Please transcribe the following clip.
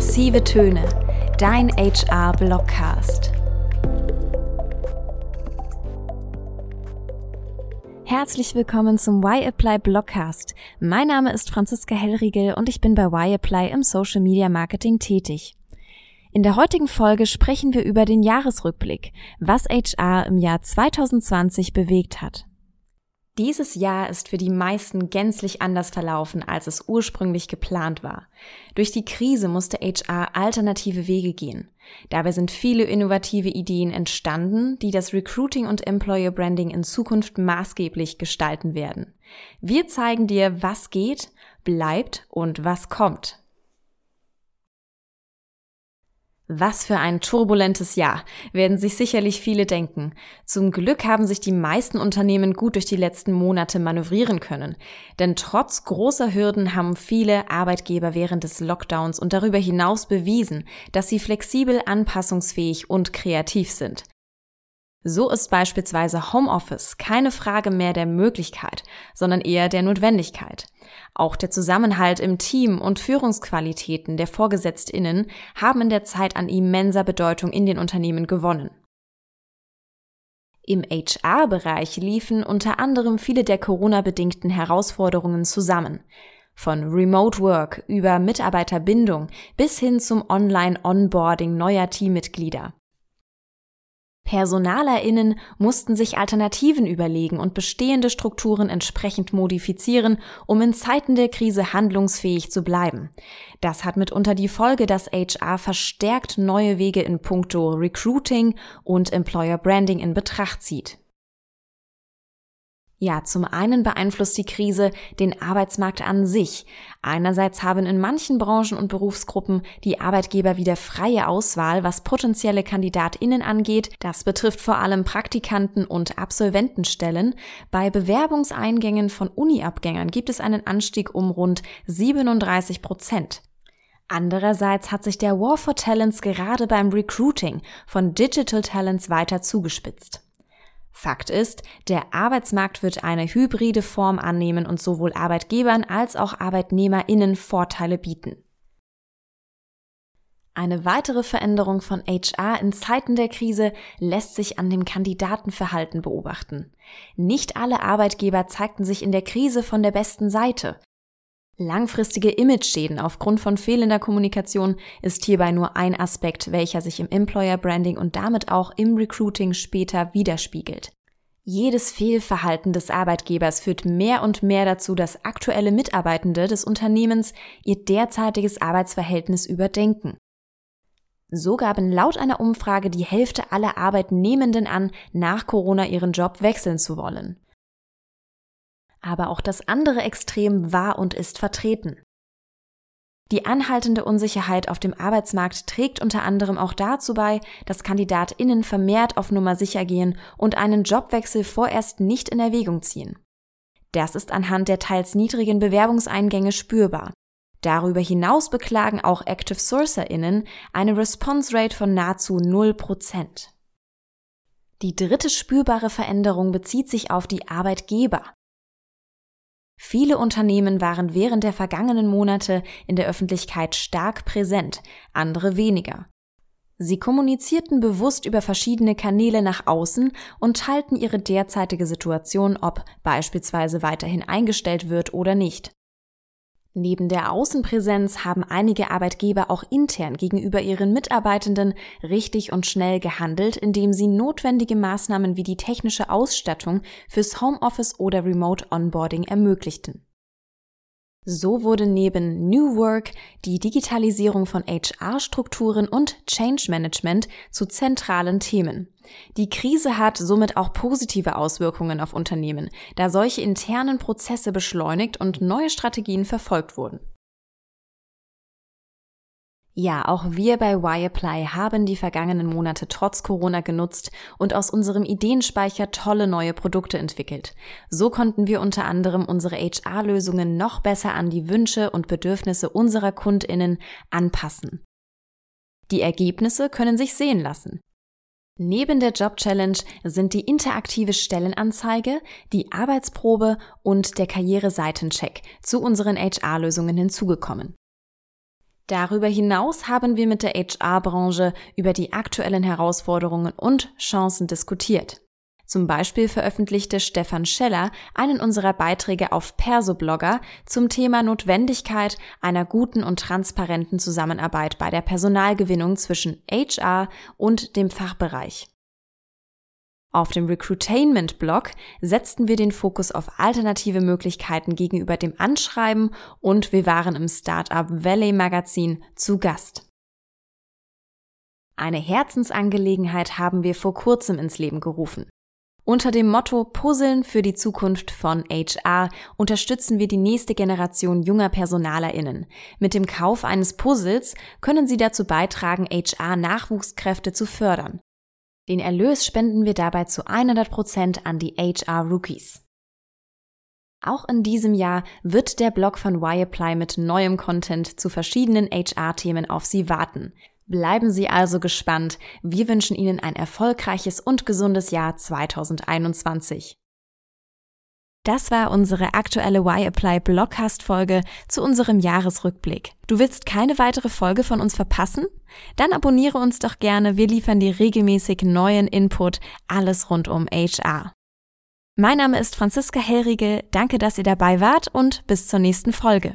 Massive Töne, dein HR-Blockcast. Herzlich willkommen zum Why Apply Blogcast. Mein Name ist Franziska Hellriegel und ich bin bei Why Apply im Social Media Marketing tätig. In der heutigen Folge sprechen wir über den Jahresrückblick, was HR im Jahr 2020 bewegt hat. Dieses Jahr ist für die meisten gänzlich anders verlaufen, als es ursprünglich geplant war. Durch die Krise musste HR alternative Wege gehen. Dabei sind viele innovative Ideen entstanden, die das Recruiting und Employer Branding in Zukunft maßgeblich gestalten werden. Wir zeigen dir, was geht, bleibt und was kommt. Was für ein turbulentes Jahr, werden sich sicherlich viele denken. Zum Glück haben sich die meisten Unternehmen gut durch die letzten Monate manövrieren können. Denn trotz großer Hürden haben viele Arbeitgeber während des Lockdowns und darüber hinaus bewiesen, dass sie flexibel, anpassungsfähig und kreativ sind. So ist beispielsweise Homeoffice keine Frage mehr der Möglichkeit, sondern eher der Notwendigkeit. Auch der Zusammenhalt im Team und Führungsqualitäten der Vorgesetztinnen haben in der Zeit an immenser Bedeutung in den Unternehmen gewonnen. Im HR-Bereich liefen unter anderem viele der Corona-bedingten Herausforderungen zusammen. Von Remote Work über Mitarbeiterbindung bis hin zum Online-Onboarding neuer Teammitglieder. PersonalerInnen mussten sich Alternativen überlegen und bestehende Strukturen entsprechend modifizieren, um in Zeiten der Krise handlungsfähig zu bleiben. Das hat mitunter die Folge, dass HR verstärkt neue Wege in puncto Recruiting und Employer Branding in Betracht zieht. Ja, zum einen beeinflusst die Krise den Arbeitsmarkt an sich. Einerseits haben in manchen Branchen und Berufsgruppen die Arbeitgeber wieder freie Auswahl, was potenzielle Kandidatinnen angeht. Das betrifft vor allem Praktikanten und Absolventenstellen. Bei Bewerbungseingängen von Uniabgängern gibt es einen Anstieg um rund 37 Prozent. Andererseits hat sich der War for Talents gerade beim Recruiting von Digital Talents weiter zugespitzt. Fakt ist, der Arbeitsmarkt wird eine hybride Form annehmen und sowohl Arbeitgebern als auch Arbeitnehmerinnen Vorteile bieten. Eine weitere Veränderung von HR in Zeiten der Krise lässt sich an dem Kandidatenverhalten beobachten. Nicht alle Arbeitgeber zeigten sich in der Krise von der besten Seite. Langfristige Image-Schäden aufgrund von fehlender Kommunikation ist hierbei nur ein Aspekt, welcher sich im Employer Branding und damit auch im Recruiting später widerspiegelt. Jedes Fehlverhalten des Arbeitgebers führt mehr und mehr dazu, dass aktuelle Mitarbeitende des Unternehmens ihr derzeitiges Arbeitsverhältnis überdenken. So gaben laut einer Umfrage die Hälfte aller Arbeitnehmenden an, nach Corona ihren Job wechseln zu wollen. Aber auch das andere Extrem war und ist vertreten. Die anhaltende Unsicherheit auf dem Arbeitsmarkt trägt unter anderem auch dazu bei, dass KandidatInnen vermehrt auf Nummer sicher gehen und einen Jobwechsel vorerst nicht in Erwägung ziehen. Das ist anhand der teils niedrigen Bewerbungseingänge spürbar. Darüber hinaus beklagen auch Active SourcerInnen eine Response Rate von nahezu 0%. Die dritte spürbare Veränderung bezieht sich auf die Arbeitgeber. Viele Unternehmen waren während der vergangenen Monate in der Öffentlichkeit stark präsent, andere weniger. Sie kommunizierten bewusst über verschiedene Kanäle nach außen und teilten ihre derzeitige Situation, ob beispielsweise weiterhin eingestellt wird oder nicht. Neben der Außenpräsenz haben einige Arbeitgeber auch intern gegenüber ihren Mitarbeitenden richtig und schnell gehandelt, indem sie notwendige Maßnahmen wie die technische Ausstattung fürs Homeoffice oder Remote Onboarding ermöglichten. So wurde neben New Work die Digitalisierung von HR-Strukturen und Change Management zu zentralen Themen. Die Krise hat somit auch positive Auswirkungen auf Unternehmen, da solche internen Prozesse beschleunigt und neue Strategien verfolgt wurden. Ja, auch wir bei Wireplay haben die vergangenen Monate trotz Corona genutzt und aus unserem Ideenspeicher tolle neue Produkte entwickelt. So konnten wir unter anderem unsere HR-Lösungen noch besser an die Wünsche und Bedürfnisse unserer Kundinnen anpassen. Die Ergebnisse können sich sehen lassen. Neben der Job Challenge sind die interaktive Stellenanzeige, die Arbeitsprobe und der Karriereseitencheck zu unseren HR-Lösungen hinzugekommen. Darüber hinaus haben wir mit der HR-Branche über die aktuellen Herausforderungen und Chancen diskutiert. Zum Beispiel veröffentlichte Stefan Scheller einen unserer Beiträge auf Persoblogger zum Thema Notwendigkeit einer guten und transparenten Zusammenarbeit bei der Personalgewinnung zwischen HR und dem Fachbereich. Auf dem Recruitainment-Blog setzten wir den Fokus auf alternative Möglichkeiten gegenüber dem Anschreiben und wir waren im Startup Valley Magazin zu Gast. Eine Herzensangelegenheit haben wir vor kurzem ins Leben gerufen. Unter dem Motto Puzzeln für die Zukunft von HR unterstützen wir die nächste Generation junger PersonalerInnen. Mit dem Kauf eines Puzzles können sie dazu beitragen, HR-Nachwuchskräfte zu fördern. Den Erlös spenden wir dabei zu 100 Prozent an die HR Rookies. Auch in diesem Jahr wird der Blog von YApply mit neuem Content zu verschiedenen HR-Themen auf Sie warten. Bleiben Sie also gespannt. Wir wünschen Ihnen ein erfolgreiches und gesundes Jahr 2021. Das war unsere aktuelle Y-Apply Blogcast-Folge zu unserem Jahresrückblick. Du willst keine weitere Folge von uns verpassen? Dann abonniere uns doch gerne. Wir liefern dir regelmäßig neuen Input, alles rund um HR. Mein Name ist Franziska Hellriegel. Danke, dass ihr dabei wart und bis zur nächsten Folge.